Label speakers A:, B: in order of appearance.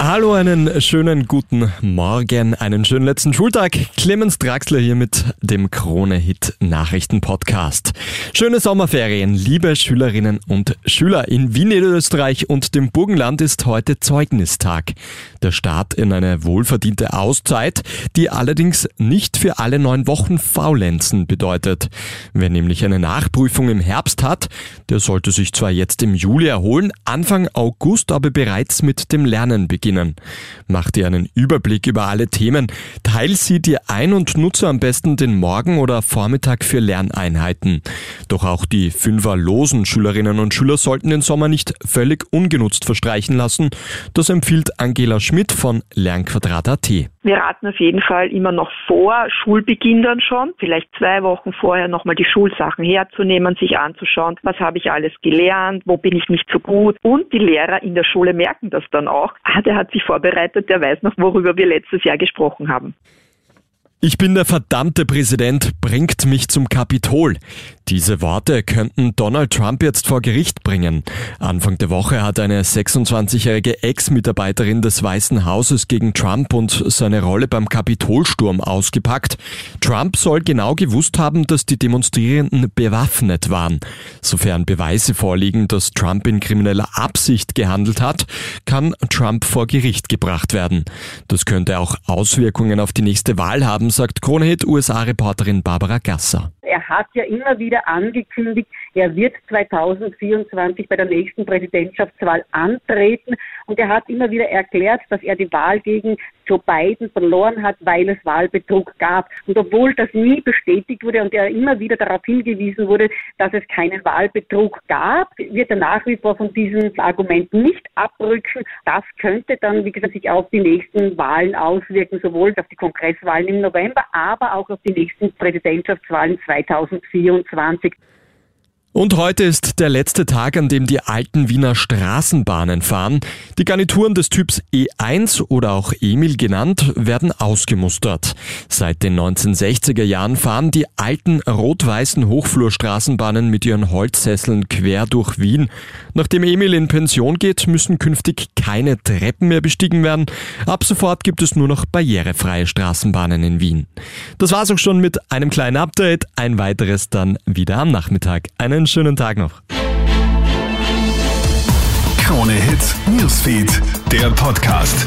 A: Hallo, einen schönen guten Morgen, einen schönen letzten Schultag. Clemens Draxler hier mit dem Krone-Hit Nachrichten-Podcast. Schöne Sommerferien, liebe Schülerinnen und Schüler. In Wien, Österreich und dem Burgenland ist heute Zeugnistag. Der Start in eine wohlverdiente Auszeit, die allerdings nicht für alle neun Wochen Faulenzen bedeutet. Wer nämlich eine Nachprüfung im Herbst hat, der sollte sich zwar jetzt im Juli erholen, Anfang August aber bereits mit dem Lernen beginnen beginnen. Mach dir einen Überblick über alle Themen, teil sie dir ein und nutze am besten den Morgen oder Vormittag für Lerneinheiten. Doch auch die fünferlosen Schülerinnen und Schüler sollten den Sommer nicht völlig ungenutzt verstreichen lassen. Das empfiehlt Angela Schmidt von Lernquadrat.at.
B: Wir raten auf jeden Fall immer noch vor Schulbeginn dann schon, vielleicht zwei Wochen vorher nochmal die Schulsachen herzunehmen, sich anzuschauen, was habe ich alles gelernt, wo bin ich nicht so gut. Und die Lehrer in der Schule merken das dann auch. Ah, der hat sich vorbereitet, der weiß noch, worüber wir letztes Jahr gesprochen haben.
A: Ich bin der verdammte Präsident, bringt mich zum Kapitol. Diese Worte könnten Donald Trump jetzt vor Gericht bringen. Anfang der Woche hat eine 26-jährige Ex-Mitarbeiterin des Weißen Hauses gegen Trump und seine Rolle beim Kapitolsturm ausgepackt. Trump soll genau gewusst haben, dass die Demonstrierenden bewaffnet waren. Sofern Beweise vorliegen, dass Trump in krimineller Absicht gehandelt hat, kann Trump vor Gericht gebracht werden. Das könnte auch Auswirkungen auf die nächste Wahl haben sagt Kronehit USA-Reporterin Barbara Gasser.
C: Er hat ja immer wieder angekündigt, er wird 2024 bei der nächsten Präsidentschaftswahl antreten und er hat immer wieder erklärt, dass er die Wahl gegen Joe Biden verloren hat, weil es Wahlbetrug gab. Und obwohl das nie bestätigt wurde und er immer wieder darauf hingewiesen wurde, dass es keinen Wahlbetrug gab, wird er nach wie vor von diesen Argumenten nicht abrücken. Das könnte dann, wie gesagt, sich auf die nächsten Wahlen auswirken, sowohl auf die Kongresswahlen im November, aber auch auf die nächsten Präsidentschaftswahlen 2024.
A: Und heute ist der letzte Tag, an dem die alten Wiener Straßenbahnen fahren. Die Garnituren des Typs E1 oder auch Emil genannt werden ausgemustert. Seit den 1960er Jahren fahren die alten rot-weißen Hochflurstraßenbahnen mit ihren Holzsesseln quer durch Wien. Nachdem Emil in Pension geht, müssen künftig keine Treppen mehr bestiegen werden. Ab sofort gibt es nur noch barrierefreie Straßenbahnen in Wien. Das war's auch schon mit einem kleinen Update. Ein weiteres dann wieder am Nachmittag. Schönen Tag noch.
D: Krone Hits, Newsfeed, der Podcast.